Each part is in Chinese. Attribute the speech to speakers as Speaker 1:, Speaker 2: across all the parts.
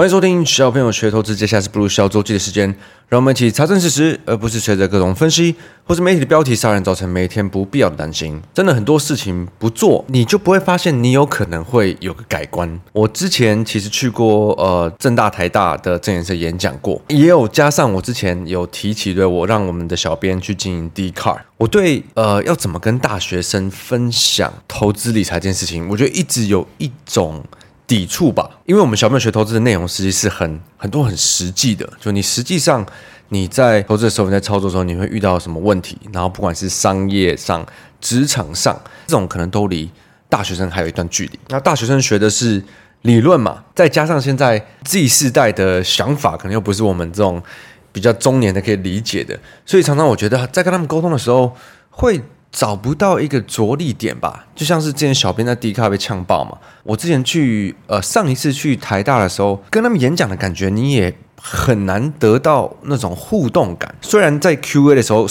Speaker 1: 欢迎收听小朋友学投资，接下来是不鲁小周记的时间，让我们一起查证事实，而不是随着各种分析或是媒体的标题杀人，造成每天不必要的担心。真的很多事情不做，你就不会发现你有可能会有个改观。我之前其实去过呃政大、台大的证研社演讲过，也有加上我之前有提起的，我让我们的小编去经营 Dcard。我对呃要怎么跟大学生分享投资理财这件事情，我觉得一直有一种。抵触吧，因为我们小朋友学投资的内容实际是很很多很实际的，就你实际上你在投资的时候，你在操作的时候，你会遇到什么问题，然后不管是商业上、职场上，这种可能都离大学生还有一段距离。那大学生学的是理论嘛，再加上现在 Z 世代的想法，可能又不是我们这种比较中年的可以理解的，所以常常我觉得在跟他们沟通的时候会。找不到一个着力点吧，就像是之前小编在 D 卡被呛爆嘛。我之前去呃上一次去台大的时候，跟他们演讲的感觉，你也很难得到那种互动感。虽然在 Q&A 的时候，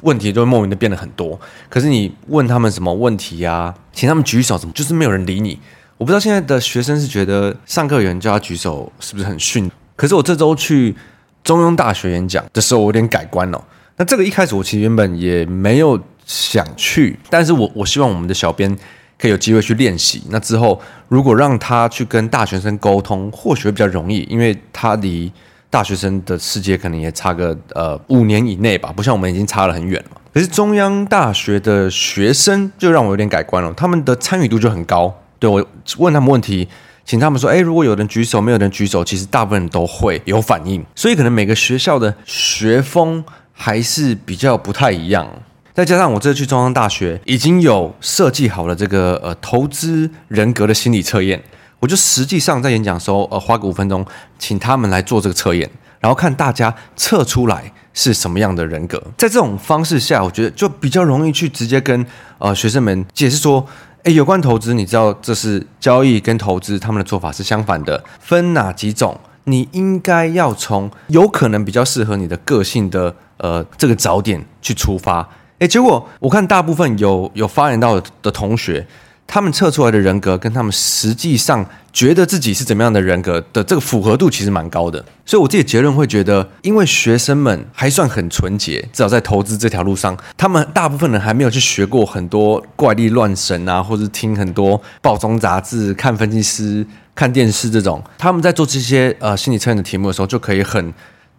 Speaker 1: 问题都会莫名的变得很多，可是你问他们什么问题呀、请他们举手，怎么就是没有人理你？我不知道现在的学生是觉得上课有人叫他举手是不是很逊？可是我这周去中央大学演讲的时候，我有点改观了、哦。那这个一开始我其实原本也没有。想去，但是我我希望我们的小编可以有机会去练习。那之后，如果让他去跟大学生沟通，或许会比较容易，因为他离大学生的世界可能也差个呃五年以内吧，不像我们已经差了很远了。可是中央大学的学生就让我有点改观了，他们的参与度就很高。对，我问他们问题，请他们说，诶，如果有人举手，没有人举手，其实大部分人都会有反应。所以可能每个学校的学风还是比较不太一样。再加上我这次去中央大学，已经有设计好了这个呃投资人格的心理测验，我就实际上在演讲的时候，呃花个五分钟，请他们来做这个测验，然后看大家测出来是什么样的人格。在这种方式下，我觉得就比较容易去直接跟呃学生们解释说，诶，有关投资，你知道这是交易跟投资他们的做法是相反的，分哪几种？你应该要从有可能比较适合你的个性的呃这个早点去出发。诶，结果我看大部分有有发言到的同学，他们测出来的人格跟他们实际上觉得自己是怎么样的人格的这个符合度其实蛮高的，所以我自己结论会觉得，因为学生们还算很纯洁，至少在投资这条路上，他们大部分人还没有去学过很多怪力乱神啊，或者听很多报章杂志、看分析师、看电视这种，他们在做这些呃心理测验的题目的时候，就可以很。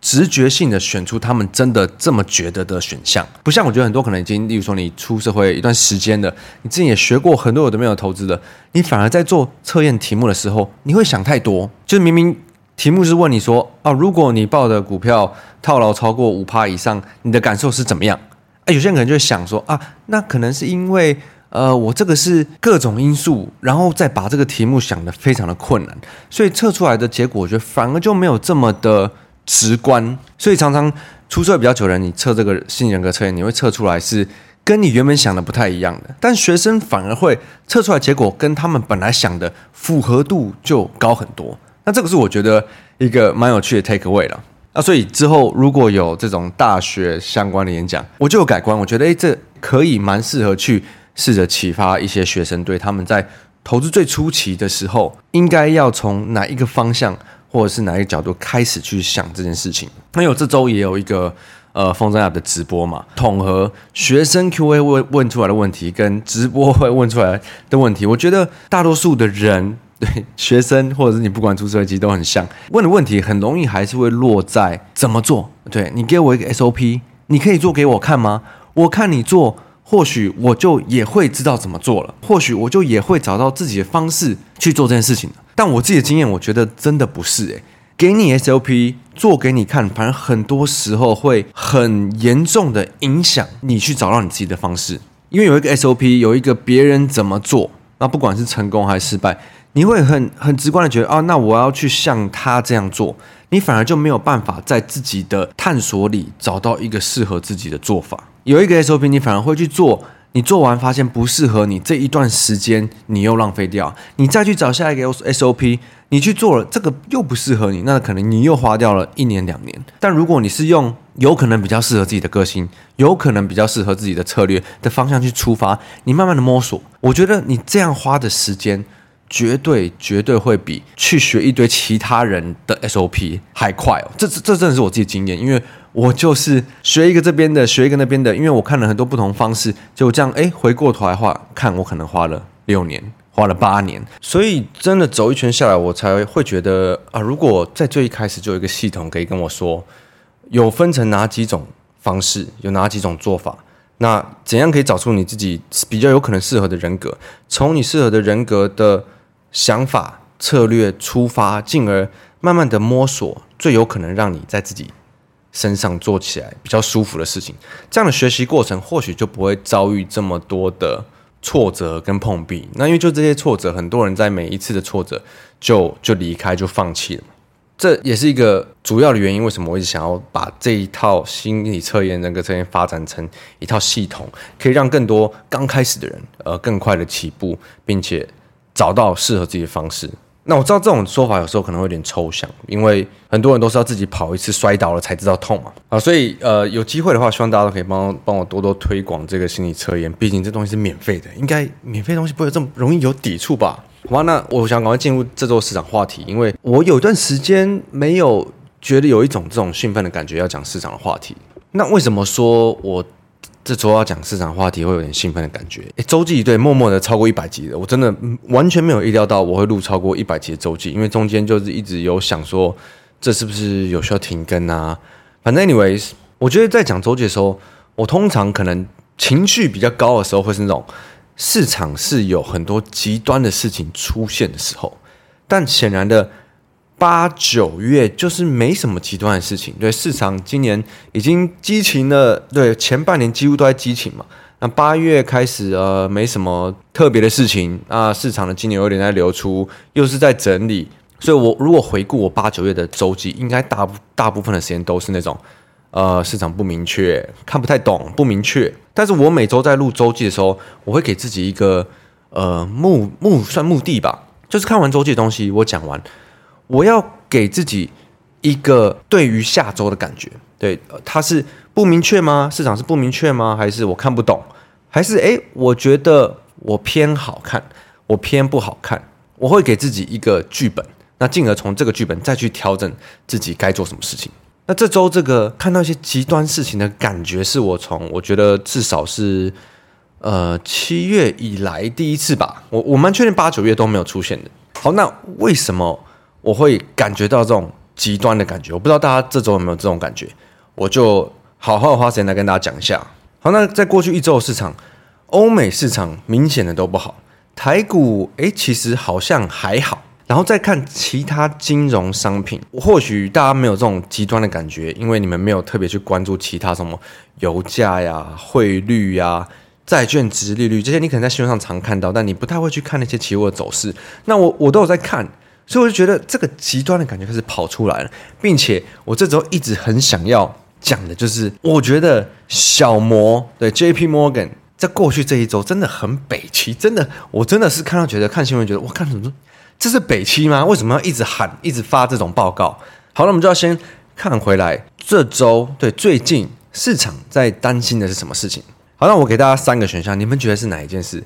Speaker 1: 直觉性的选出他们真的这么觉得的选项，不像我觉得很多可能已经，例如说你出社会一段时间了，你自己也学过很多有的没有投资的，你反而在做测验题目的时候，你会想太多。就明明题目是问你说啊，如果你抱的股票套牢超过五趴以上，你的感受是怎么样？啊，有些人可能就会想说啊，那可能是因为呃，我这个是各种因素，然后再把这个题目想得非常的困难，所以测出来的结果，我觉得反而就没有这么的。直观，所以常常出社会比较久的人，你测这个性人格测验，你会测出来是跟你原本想的不太一样的。但学生反而会测出来结果跟他们本来想的符合度就高很多。那这个是我觉得一个蛮有趣的 take away 了。那所以之后如果有这种大学相关的演讲，我就有改观。我觉得诶，这可以蛮适合去试着启发一些学生，对他们在投资最初期的时候，应该要从哪一个方向。或者是哪一个角度开始去想这件事情？那有这周也有一个呃风筝 App 的直播嘛，统合学生 Q&A 问问出来的问题跟直播会问出来的问题，我觉得大多数的人 对学生或者是你不管出社会其实都很像，问的问题很容易还是会落在怎么做？对，你给我一个 SOP，你可以做给我看吗？我看你做，或许我就也会知道怎么做了，或许我就也会找到自己的方式去做这件事情。但我自己的经验，我觉得真的不是诶，给你 SOP 做给你看，反正很多时候会很严重的影响你去找到你自己的方式。因为有一个 SOP，有一个别人怎么做，那不管是成功还是失败，你会很很直观的觉得啊，那我要去像他这样做，你反而就没有办法在自己的探索里找到一个适合自己的做法。有一个 SOP，你反而会去做。你做完发现不适合你，这一段时间你又浪费掉，你再去找下一个 SOP，你去做了这个又不适合你，那可能你又花掉了一年两年。但如果你是用有可能比较适合自己的个性，有可能比较适合自己的策略的方向去出发，你慢慢的摸索，我觉得你这样花的时间绝对绝对会比去学一堆其他人的 SOP 还快哦。这这这真的是我自己经验，因为我就是学一个这边的，学一个那边的，因为我看了很多不同方式，就这样哎，回过头来话看，我可能花了六年，花了八年，所以真的走一圈下来，我才会觉得啊，如果在最一开始就有一个系统可以跟我说，有分成哪几种方式，有哪几种做法。那怎样可以找出你自己比较有可能适合的人格？从你适合的人格的想法、策略出发，进而慢慢的摸索最有可能让你在自己身上做起来比较舒服的事情。这样的学习过程或许就不会遭遇这么多的挫折跟碰壁。那因为就这些挫折，很多人在每一次的挫折就就离开，就放弃了。这也是一个主要的原因，为什么我一直想要把这一套心理测验、人格测验发展成一套系统，可以让更多刚开始的人呃更快的起步，并且找到适合自己的方式。那我知道这种说法有时候可能会有点抽象，因为很多人都是要自己跑一次摔倒了才知道痛嘛啊，所以呃有机会的话，希望大家都可以帮帮我多多推广这个心理测验，毕竟这东西是免费的，应该免费东西不会这么容易有抵触吧。好吧，那我想赶快进入这周市场话题，因为我有段时间没有觉得有一种这种兴奋的感觉要讲市场的话题。那为什么说我这周要讲市场话题会有点兴奋的感觉？诶，周记对，默默的超过一百集了，我真的完全没有意料到我会录超过一百集的周记，因为中间就是一直有想说这是不是有需要停更啊？反正 anyways，我觉得在讲周记的时候，我通常可能情绪比较高的时候会是那种。市场是有很多极端的事情出现的时候，但显然的八九月就是没什么极端的事情。对，市场今年已经激情了，对，前半年几乎都在激情嘛。那八月开始呃没什么特别的事情啊，市场的今年有点在流出，又是在整理。所以我如果回顾我八九月的周记，应该大大部分的时间都是那种。呃，市场不明确，看不太懂，不明确。但是我每周在录周记的时候，我会给自己一个呃目目算目的吧，就是看完周记的东西，我讲完，我要给自己一个对于下周的感觉。对，它是不明确吗？市场是不明确吗？还是我看不懂？还是诶，我觉得我偏好看，我偏不好看？我会给自己一个剧本，那进而从这个剧本再去调整自己该做什么事情。那这周这个看到一些极端事情的感觉，是我从我觉得至少是呃七月以来第一次吧。我我蛮确定八九月都没有出现的。好，那为什么我会感觉到这种极端的感觉？我不知道大家这周有没有这种感觉？我就好好花时间来跟大家讲一下。好，那在过去一周的市场，欧美市场明显的都不好，台股诶其实好像还好。然后再看其他金融商品，或许大家没有这种极端的感觉，因为你们没有特别去关注其他什么油价呀、汇率呀、债券殖利率这些，你可能在新闻上常看到，但你不太会去看那些期货的走势。那我我都有在看，所以我就觉得这个极端的感觉开始跑出来了，并且我这周一直很想要讲的就是，我觉得小摩对 JP Morgan 在过去这一周真的很北七，真的，我真的是看到觉得看新闻觉得我看什么。这是北七吗？为什么要一直喊、一直发这种报告？好了，我们就要先看回来这周对最近市场在担心的是什么事情？好，那我给大家三个选项，你们觉得是哪一件事？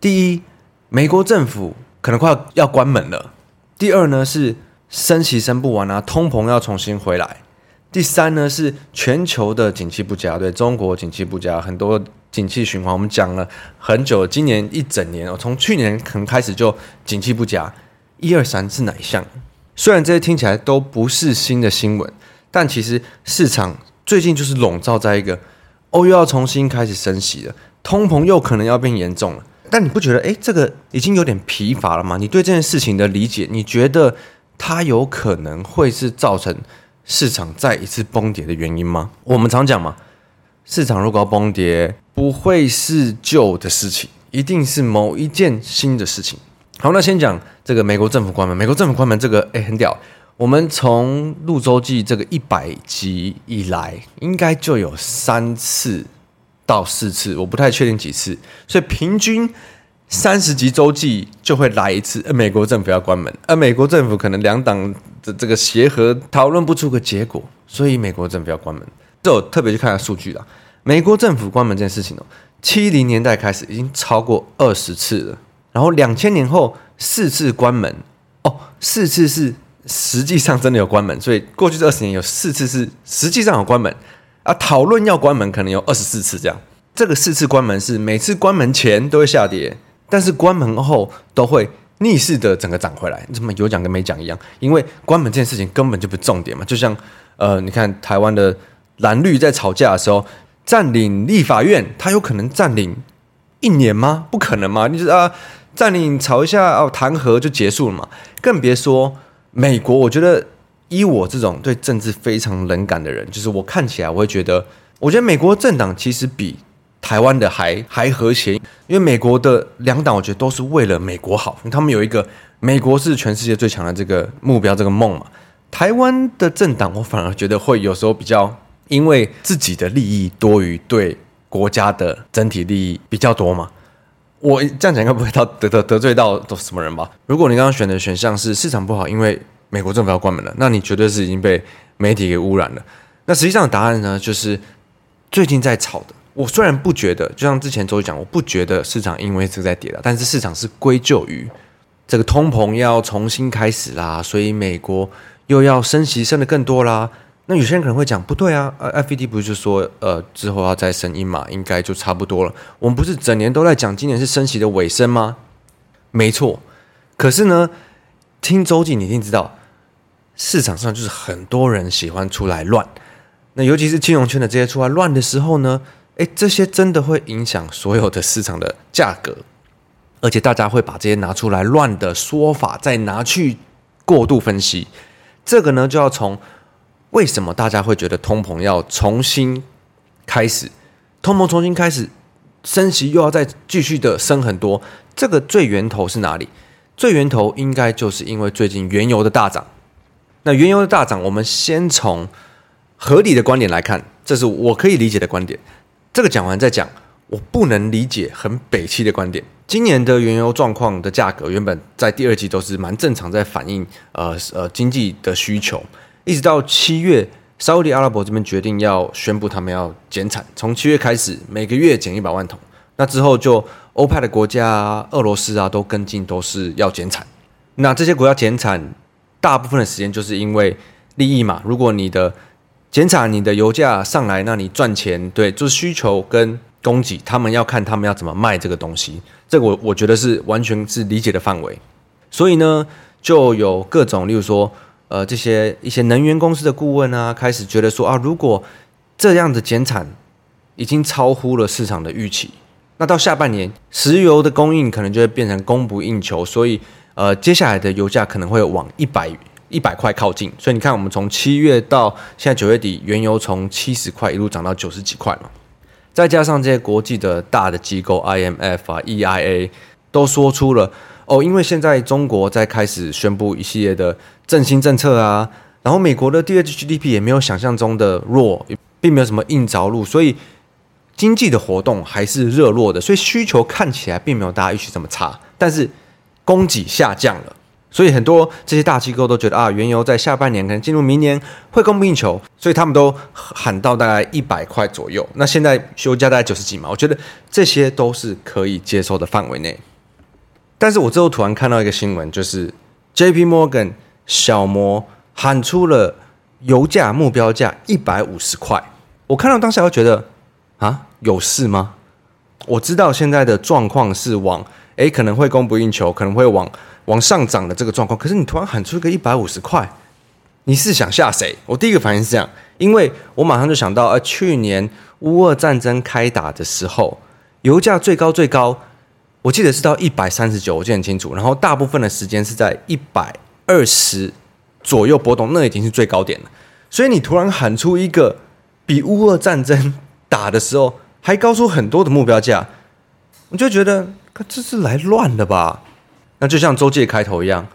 Speaker 1: 第一，美国政府可能快要要关门了；第二呢是升息升不完啊，通膨要重新回来；第三呢是全球的景气不佳，对中国景气不佳，很多景气循环我们讲了很久，今年一整年哦，从去年可能开始就景气不佳。一二三是哪一项？虽然这些听起来都不是新的新闻，但其实市场最近就是笼罩在一个欧又要重新开始升息了，通膨又可能要变严重了。但你不觉得诶，这个已经有点疲乏了吗？你对这件事情的理解，你觉得它有可能会是造成市场再一次崩跌的原因吗？我们常讲嘛，市场如果要崩跌，不会是旧的事情，一定是某一件新的事情。好，那先讲这个美国政府关门。美国政府关门这个，哎，很屌。我们从录周记这个一百集以来，应该就有三次到四次，我不太确定几次。所以平均三十级周记就会来一次。美国政府要关门，而美国政府可能两党的这个协和讨论不出个结果，所以美国政府要关门。这我特别去看下数据了。美国政府关门这件事情哦，七零年代开始已经超过二十次了。然后两千年后四次关门哦，四次是实际上真的有关门，所以过去这二十年有四次是实际上有关门啊。讨论要关门，可能有二十四次这样。这个四次关门是每次关门前都会下跌，但是关门后都会逆势的整个涨回来，你怎么有讲跟没讲一样？因为关门这件事情根本就不是重点嘛。就像呃，你看台湾的蓝绿在吵架的时候，占领立法院，他有可能占领一年吗？不可能嘛！你就是啊，占领吵一下哦，弹劾就结束了嘛。更别说美国，我觉得以我这种对政治非常冷感的人，就是我看起来我会觉得，我觉得美国政党其实比。台湾的还还和谐，因为美国的两党，我觉得都是为了美国好，他们有一个美国是全世界最强的这个目标，这个梦嘛。台湾的政党，我反而觉得会有时候比较因为自己的利益多于对国家的整体利益比较多嘛。我这样讲应该不会到得得得罪到什么人吧？如果你刚刚选的选项是市场不好，因为美国政府要关门了，那你绝对是已经被媒体给污染了。那实际上的答案呢，就是最近在炒的。我虽然不觉得，就像之前周讲，我不觉得市场因为这个在跌了，但是市场是归咎于这个通膨要重新开始啦，所以美国又要升息升得更多啦。那有些人可能会讲，不对啊，FED 不是就说呃之后要再升一码，应该就差不多了。我们不是整年都在讲今年是升息的尾声吗？没错，可是呢，听周记你一定知道，市场上就是很多人喜欢出来乱，那尤其是金融圈的这些出来乱的时候呢。诶，这些真的会影响所有的市场的价格，而且大家会把这些拿出来乱的说法再拿去过度分析。这个呢，就要从为什么大家会觉得通膨要重新开始，通膨重新开始升息又要再继续的升很多，这个最源头是哪里？最源头应该就是因为最近原油的大涨。那原油的大涨，我们先从合理的观点来看，这是我可以理解的观点。这个讲完再讲，我不能理解很北七的观点。今年的原油状况的价格原本在第二季都是蛮正常，在反映呃呃经济的需求，一直到七月，沙乌地阿拉伯这边决定要宣布他们要减产，从七月开始每个月减一百万桶。那之后就欧派的国家，俄罗斯啊都跟进，都是要减产。那这些国家减产，大部分的时间就是因为利益嘛。如果你的减产，你的油价上来，那你赚钱，对，就是需求跟供给，他们要看他们要怎么卖这个东西，这个我我觉得是完全是理解的范围。所以呢，就有各种，例如说，呃，这些一些能源公司的顾问啊，开始觉得说啊，如果这样的减产已经超乎了市场的预期，那到下半年石油的供应可能就会变成供不应求，所以呃，接下来的油价可能会往一百。一百块靠近，所以你看，我们从七月到现在九月底，原油从七十块一路涨到九十几块嘛。再加上这些国际的大的机构，IMF 啊、EIA 都说出了哦，因为现在中国在开始宣布一系列的振兴政策啊，然后美国的第二季 GDP 也没有想象中的弱，并没有什么硬着陆，所以经济的活动还是热络的，所以需求看起来并没有大家预期这么差，但是供给下降了。所以很多这些大机构都觉得啊，原油在下半年可能进入明年会供不应求，所以他们都喊到大概一百块左右。那现在油价大概九十几嘛，我觉得这些都是可以接受的范围内。但是我之后突然看到一个新闻，就是 JP Morgan 小摩喊出了油价目标价一百五十块。我看到当时我觉得啊，有事吗？我知道现在的状况是往诶可能会供不应求，可能会往。往上涨的这个状况，可是你突然喊出个一百五十块，你是想吓谁？我第一个反应是这样，因为我马上就想到，呃，去年乌俄战争开打的时候，油价最高最高，我记得是到一百三十九，我记得很清楚。然后大部分的时间是在一百二十左右波动，那已经是最高点了。所以你突然喊出一个比乌俄战争打的时候还高出很多的目标价，我就觉得，这是来乱的吧？那就像周记开头一样，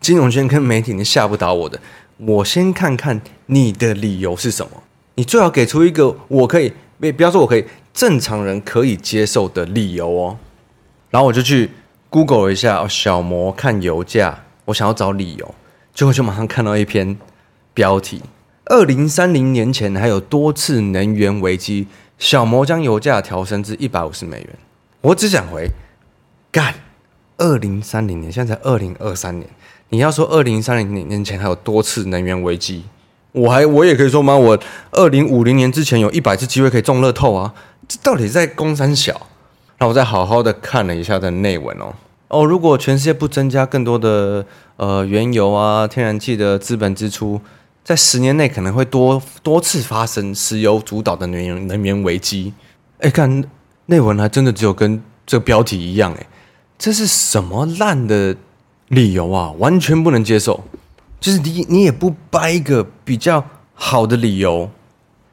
Speaker 1: 金融圈跟媒体你吓不倒我的。我先看看你的理由是什么，你最好给出一个我可以，别不要说我可以，正常人可以接受的理由哦。然后我就去 Google 一下小摩看油价，我想要找理由，结果就马上看到一篇标题：二零三零年前还有多次能源危机，小摩将油价调升至一百五十美元。我只想回干。二零三零年，现在才二零二三年。你要说二零三零年前还有多次能源危机，我还我也可以说吗？我二零五零年之前有一百次机会可以中乐透啊！这到底在公三小？那我再好好的看了一下的内文哦哦，如果全世界不增加更多的呃原油啊、天然气的资本支出，在十年内可能会多多次发生石油主导的能源能源危机。哎，看内文还真的只有跟这个标题一样，哎，这是什么烂的？理由啊，完全不能接受，就是你你也不掰一个比较好的理由，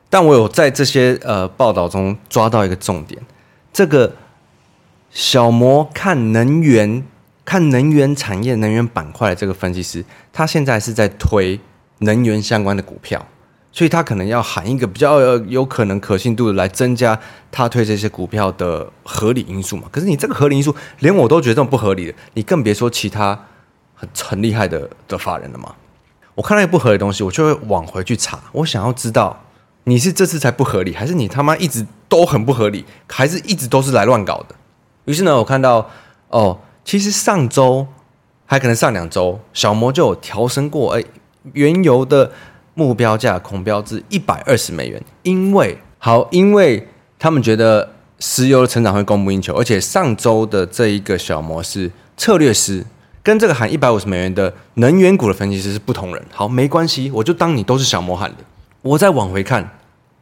Speaker 1: 但我有在这些呃报道中抓到一个重点，这个小摩看能源看能源产业能源板块的这个分析师，他现在是在推能源相关的股票，所以他可能要喊一个比较有可能可信度的来增加他推这些股票的合理因素嘛。可是你这个合理因素连我都觉得这种不合理的，你更别说其他。很很厉害的的法人了嘛？我看到一个不合理的东西，我就会往回去查。我想要知道你是这次才不合理，还是你他妈一直都很不合理，还是一直都是来乱搞的？于是呢，我看到哦，其实上周还可能上两周，小摩就有调升过，哎，原油的目标价恐标至一百二十美元，因为好，因为他们觉得石油的成长会供不应求，而且上周的这一个小摩是策略师。跟这个喊一百五十美元的能源股的分析师是不同人。好，没关系，我就当你都是小摩喊的。我再往回看，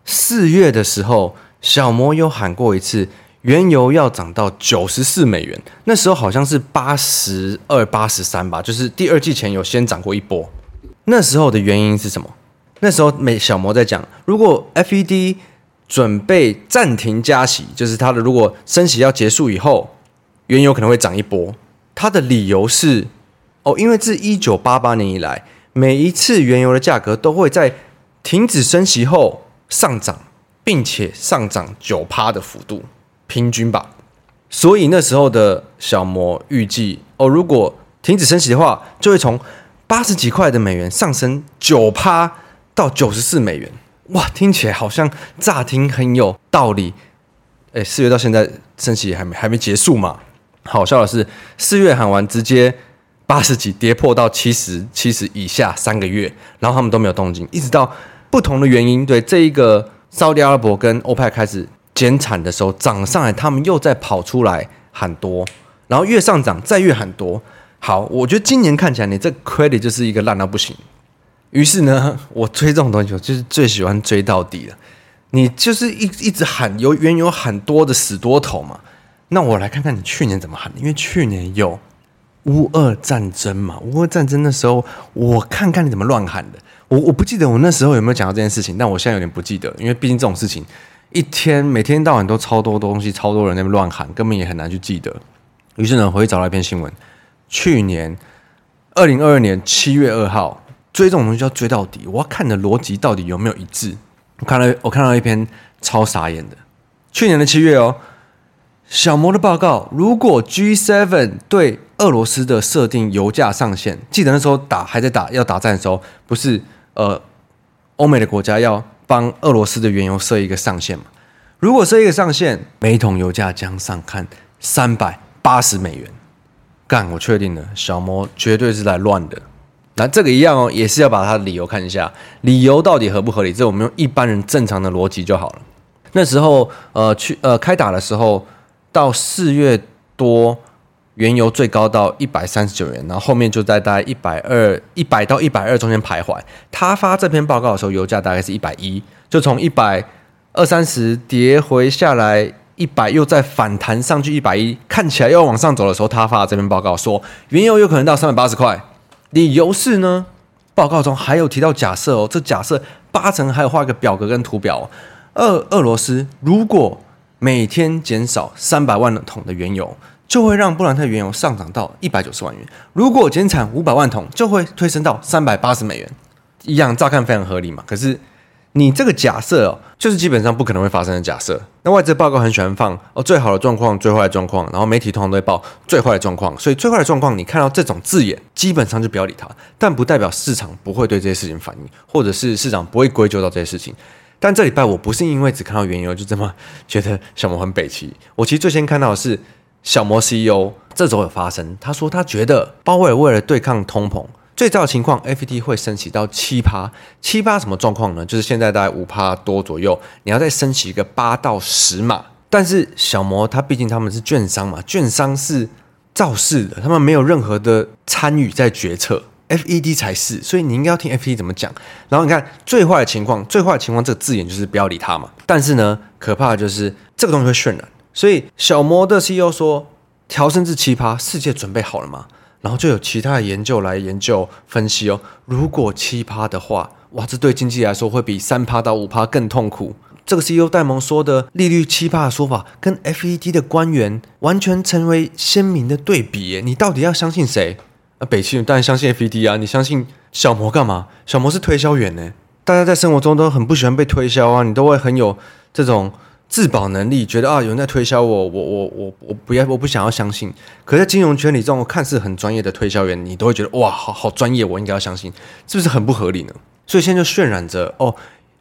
Speaker 1: 四月的时候，小摩有喊过一次，原油要涨到九十四美元。那时候好像是八十二、八十三吧，就是第二季前有先涨过一波。那时候的原因是什么？那时候美小魔在讲，如果 FED 准备暂停加息，就是它的如果升息要结束以后，原油可能会涨一波。它的理由是，哦，因为自一九八八年以来，每一次原油的价格都会在停止升息后上涨，并且上涨九趴的幅度，平均吧。所以那时候的小魔预计，哦，如果停止升息的话，就会从八十几块的美元上升九趴到九十四美元。哇，听起来好像乍听很有道理。哎，四月到现在升息还没还没结束嘛？好笑的是，四月喊完，直接八十几跌破到七十七十以下三个月，然后他们都没有动静，一直到不同的原因，对这一个沙特阿拉伯跟欧派开始减产的时候涨上来，他们又再跑出来喊多，然后越上涨再越喊多。好，我觉得今年看起来你这 credit 就是一个烂到不行。于是呢，我追这种东西，我就是最喜欢追到底了。你就是一一直喊有原油喊多的死多头嘛。那我来看看你去年怎么喊的，因为去年有乌俄战争嘛，乌俄战争的时候，我看看你怎么乱喊的。我我不记得我那时候有没有讲到这件事情，但我现在有点不记得，因为毕竟这种事情一天每天到晚都超多东西，超多人在那边乱喊，根本也很难去记得。于是呢，我回去找了一篇新闻，去年二零二二年七月二号，追这种东西要追到底，我要看的逻辑到底有没有一致。我看了，我看到一篇超傻眼的，去年的七月哦。小摩的报告，如果 G7 对俄罗斯的设定油价上限，记得那时候打还在打要打战的时候，不是呃欧美的国家要帮俄罗斯的原油设一个上限嘛？如果设一个上限，每桶油价将上看三百八十美元。干，我确定了，小魔绝对是来乱的。那这个一样哦，也是要把它的理由看一下，理由到底合不合理？这我们用一般人正常的逻辑就好了。那时候呃去呃开打的时候。到四月多，原油最高到一百三十九元，然后后面就在大概一百二、一百到一百二中间徘徊。他发这篇报告的时候，油价大概是一百一，就从一百二三十跌回下来一百，又再反弹上去一百一，看起来又要往上走的时候，他发了这篇报告说，原油有可能到三百八十块。理由是呢，报告中还有提到假设哦，这假设八成还有画一个表格跟图表，俄俄罗斯如果。每天减少三百万桶的原油，就会让布兰特原油上涨到一百九十万元。如果减产五百万桶，就会推升到三百八十美元。一样，乍看非常合理嘛。可是你这个假设哦，就是基本上不可能会发生的假设。那外资报告很喜欢放哦，最好的状况、最坏的状况，然后媒体通常都会报最坏的状况。所以最坏的状况，你看到这种字眼，基本上就不要理它。但不代表市场不会对这些事情反应，或者是市场不会归咎到这些事情。但这礼拜我不是因为只看到原油就这么觉得小摩很北齐，我其实最先看到的是小摩 CEO 这周有发生，他说他觉得鲍威尔为了对抗通膨，最糟的情况，FED 会升息到七趴，七趴什么状况呢？就是现在大概五趴多左右，你要再升起一个八到十码。但是小摩他毕竟他们是券商嘛，券商是造势的，他们没有任何的参与在决策，FED 才是，所以你应该要听 FED 怎么讲。然后你看最坏的情况，最坏的情况这个字眼就是不要理他嘛。但是呢，可怕的就是这个东西会渲染，所以小摩的 CEO 说调升至七趴，世界准备好了吗？然后就有其他的研究来研究分析哦，如果七趴的话，哇，这对经济来说会比三趴到五趴更痛苦。这个 CEO 戴蒙说的利率七趴的说法，跟 FED 的官员完全成为鲜明的对比耶。你到底要相信谁？啊，北七当然相信 FED 啊。你相信小摩干嘛？小摩是推销员呢。大家在生活中都很不喜欢被推销啊，你都会很有这种自保能力，觉得啊有人在推销我，我我我我不要，我不想要相信。可在金融圈里，这种看似很专业的推销员，你都会觉得哇，好好专业，我应该要相信，是不是很不合理呢？所以现在就渲染着哦，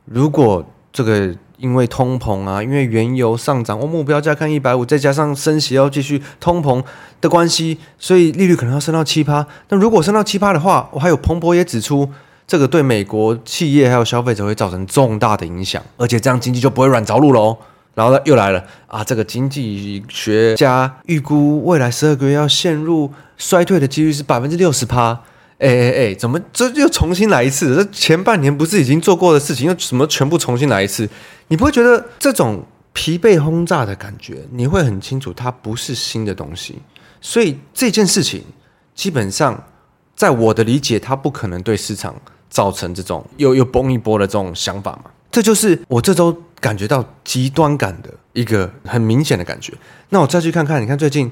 Speaker 1: 如果这个。因为通膨啊，因为原油上涨，我目标价看一百五，再加上升息要继续通膨的关系，所以利率可能要升到七趴。那如果升到七趴的话，我还有彭博也指出，这个对美国企业还有消费者会造成重大的影响，而且这样经济就不会软着陆喽。然后呢，又来了啊，这个经济学家预估未来十二个月要陷入衰退的几率是百分之六十趴。哎哎哎，怎么这又重新来一次？这前半年不是已经做过的事情，又怎么全部重新来一次？你不会觉得这种疲惫轰炸的感觉？你会很清楚，它不是新的东西。所以这件事情基本上，在我的理解，它不可能对市场造成这种又又崩一波的这种想法嘛。这就是我这周感觉到极端感的一个很明显的感觉。那我再去看看，你看最近。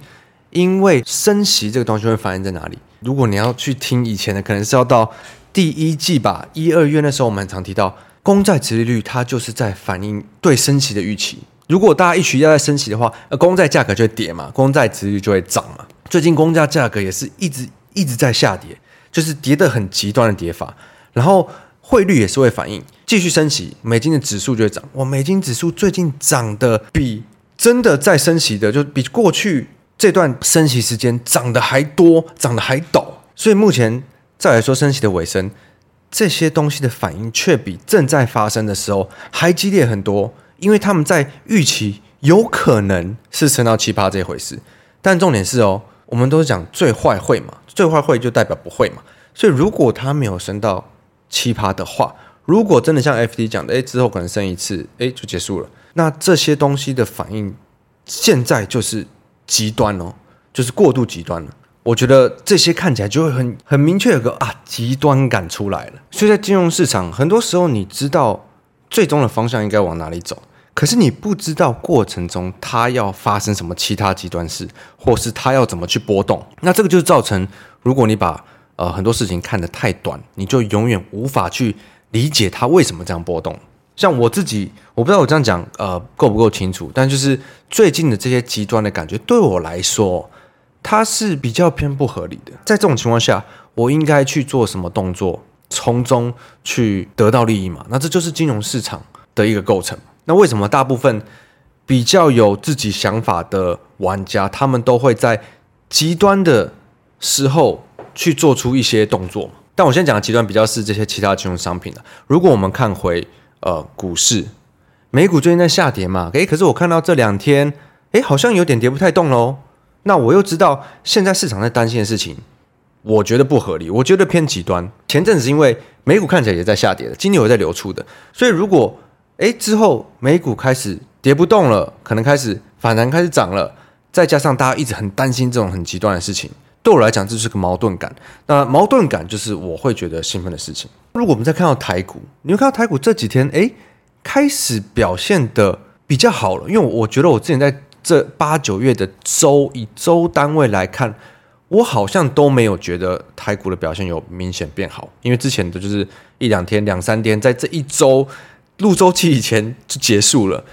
Speaker 1: 因为升息这个东西会反映在哪里？如果你要去听以前的，可能是要到第一季吧，一二月那时候我们很常提到公债殖利率，它就是在反映对升息的预期。如果大家一起要在升息的话，呃，公债价格就会跌嘛，公债殖利率就会涨嘛。最近公债价格也是一直一直在下跌，就是跌得很极端的跌法。然后汇率也是会反应，继续升息，美金的指数就会涨。哇，美金指数最近涨得比真的在升息的，就比过去。这段升息时间涨得还多，涨得还陡，所以目前再来说升息的尾声，这些东西的反应却比正在发生的时候还激烈很多，因为他们在预期有可能是升到七趴这回事，但重点是哦，我们都是讲最坏会嘛，最坏会就代表不会嘛，所以如果它没有升到奇葩的话，如果真的像 F D 讲的，诶，之后可能升一次，诶，就结束了，那这些东西的反应现在就是。极端哦，就是过度极端了。我觉得这些看起来就会很很明确有个啊极端感出来了。所以在金融市场，很多时候你知道最终的方向应该往哪里走，可是你不知道过程中它要发生什么其他极端事，或是它要怎么去波动。那这个就是造成，如果你把呃很多事情看得太短，你就永远无法去理解它为什么这样波动。像我自己，我不知道我这样讲呃够不够清楚，但就是最近的这些极端的感觉，对我来说，它是比较偏不合理的。在这种情况下，我应该去做什么动作，从中去得到利益嘛？那这就是金融市场的一个构成。那为什么大部分比较有自己想法的玩家，他们都会在极端的时候去做出一些动作？但我现在讲的极端比较是这些其他金融商品的。如果我们看回。呃，股市，美股最近在下跌嘛？诶，可是我看到这两天，诶，好像有点跌不太动喽。那我又知道现在市场在担心的事情，我觉得不合理，我觉得偏极端。前阵子因为美股看起来也在下跌的，金牛也在流出的，所以如果诶之后美股开始跌不动了，可能开始反弹开始涨了，再加上大家一直很担心这种很极端的事情。对我来讲，这是个矛盾感。那矛盾感就是我会觉得兴奋的事情。如果我们再看到台股，你会看到台股这几天，哎，开始表现得比较好了。因为我觉得我之前在这八九月的周，以周单位来看，我好像都没有觉得台股的表现有明显变好。因为之前的就是一两天、两三天，在这一周入周期以前就结束了，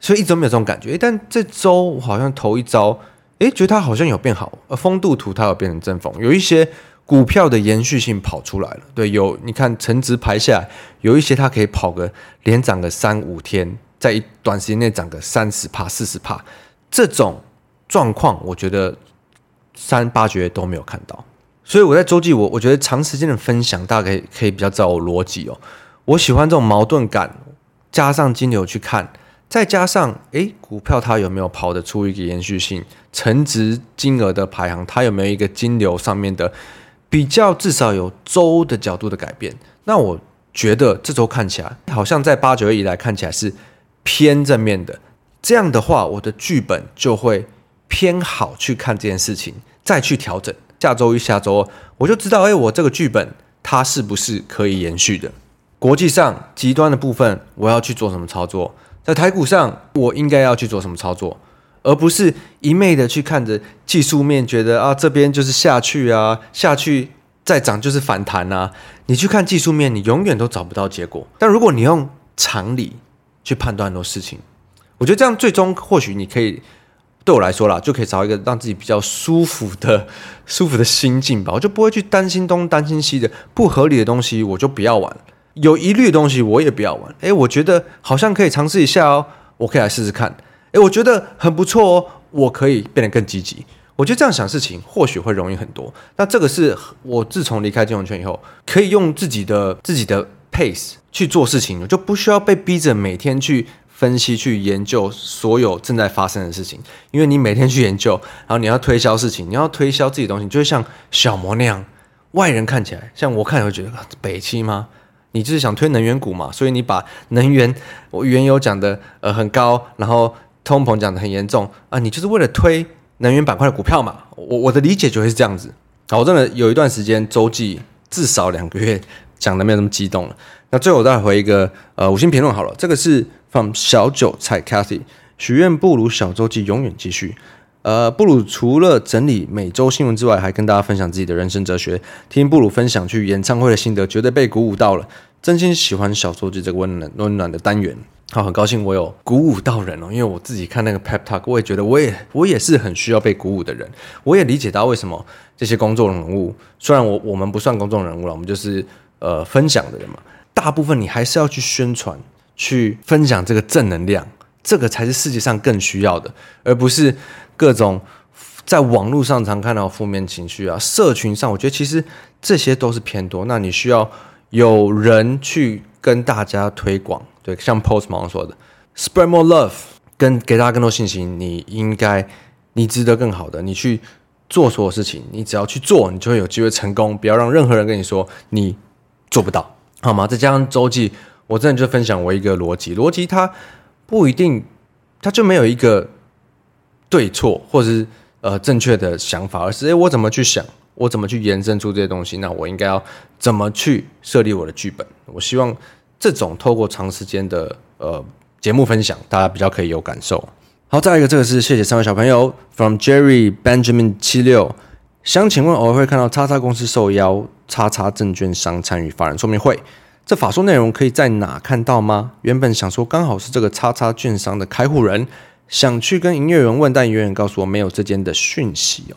Speaker 1: 所以一直没有这种感觉。但这周我好像头一遭。诶，觉得它好像有变好，呃，风度图它有变成正风，有一些股票的延续性跑出来了。对，有你看成值排下来，有一些它可以跑个连涨个三五天，在一短时间内涨个三十帕、四十帕，这种状况，我觉得三八九月都没有看到。所以我在周记，我我觉得长时间的分享，大概可以，比较照我逻辑哦。我喜欢这种矛盾感，加上金牛去看，再加上诶，股票它有没有跑得出一个延续性，成值金额的排行，它有没有一个金流上面的比较，至少有周的角度的改变。那我觉得这周看起来好像在八九月以来看起来是偏正面的。这样的话，我的剧本就会偏好去看这件事情，再去调整。下周一、下周二，我就知道，哎，我这个剧本它是不是可以延续的？国际上极端的部分，我要去做什么操作？在台股上，我应该要去做什么操作？而不是一昧的去看着技术面，觉得啊，这边就是下去啊，下去再涨就是反弹啊。你去看技术面，你永远都找不到结果。但如果你用常理去判断很多事情，我觉得这样最终或许你可以对我来说啦，就可以找一个让自己比较舒服的、舒服的心境吧。我就不会去担心东担心西的不合理的东西，我就不要玩。有疑虑的东西我也不要玩。诶，我觉得好像可以尝试一下哦，我可以来试试看。诶，我觉得很不错哦，我可以变得更积极。我觉得这样想事情或许会容易很多。那这个是我自从离开金融圈以后，可以用自己的自己的 pace 去做事情，我就不需要被逼着每天去。分析去研究所有正在发生的事情，因为你每天去研究，然后你要推销事情，你要推销自己的东西，就会像小摩那样，外人看起来，像我看会觉得北七吗？你就是想推能源股嘛，所以你把能源我原油讲的呃很高，然后通膨讲的很严重啊，你就是为了推能源板块的股票嘛。我我的理解就会是这样子。好，我真的有一段时间周记至少两个月讲的没有那么激动了。那最后我再回一个呃五星评论好了，这个是。放小韭菜 Cathy 许愿不如小周记永远继续。呃，布鲁除了整理每周新闻之外，还跟大家分享自己的人生哲学。听布鲁分享去演唱会的心得，绝对被鼓舞到了。真心喜欢小说剧这个温暖温暖的单元。好，很高兴我有鼓舞到人哦，因为我自己看那个 Pep Talk，我也觉得我也我也是很需要被鼓舞的人。我也理解到为什么这些公众人物，虽然我我们不算公众人物了，我们就是呃分享的人嘛，大部分你还是要去宣传。去分享这个正能量，这个才是世界上更需要的，而不是各种在网络上常看到负面情绪啊。社群上，我觉得其实这些都是偏多。那你需要有人去跟大家推广，对，像 Postman 说的，Spread more love，跟给大家更多信心。你应该，你值得更好的，你去做所有事情，你只要去做，你就会有机会成功。不要让任何人跟你说你做不到，好吗？再加上周记。我真的就分享我一个逻辑，逻辑它不一定，它就没有一个对错或者是呃正确的想法，而是诶，我怎么去想，我怎么去延伸出这些东西，那我应该要怎么去设立我的剧本？我希望这种透过长时间的呃节目分享，大家比较可以有感受。好，再一个，这个是谢谢三位小朋友，from Jerry Benjamin 七六，想请问偶尔会看到叉叉公司受邀叉叉证券商参与法人说明会。这法说内容可以在哪看到吗？原本想说刚好是这个叉叉券商的开户人，想去跟营业员问，但营业员告诉我没有这间的讯息哦。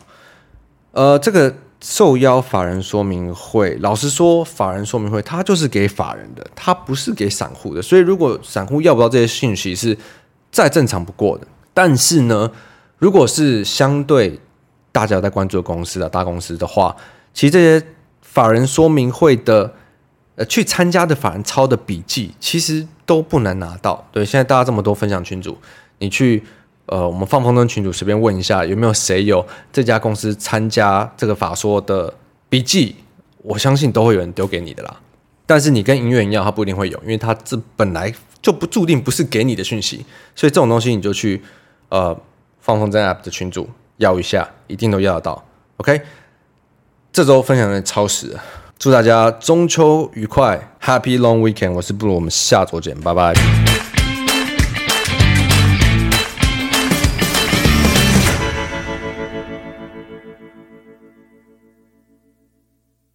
Speaker 1: 呃，这个受邀法人说明会，老实说，法人说明会它就是给法人的，它不是给散户的。所以如果散户要不到这些讯息是再正常不过的。但是呢，如果是相对大家在关注的公司的大公司的话，其实这些法人说明会的。呃，去参加的法人抄的笔记，其实都不难拿到。对，现在大家这么多分享群组，你去呃，我们放风筝群组随便问一下，有没有谁有这家公司参加这个法说的笔记？我相信都会有人丢给你的啦。但是你跟营业员一样，他不一定会有，因为他这本来就不注定不是给你的讯息，所以这种东西你就去呃，放风筝 App 的群组要一下，一定都要得到。OK，这周分享的超时。祝大家中秋愉快，Happy Long Weekend！我是布鲁，我们下周见，拜拜。